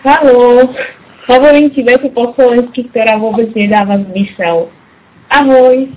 Halo, hovorím ti vetu po slovensky, ktorá vôbec nedáva zmysel. Ahoj.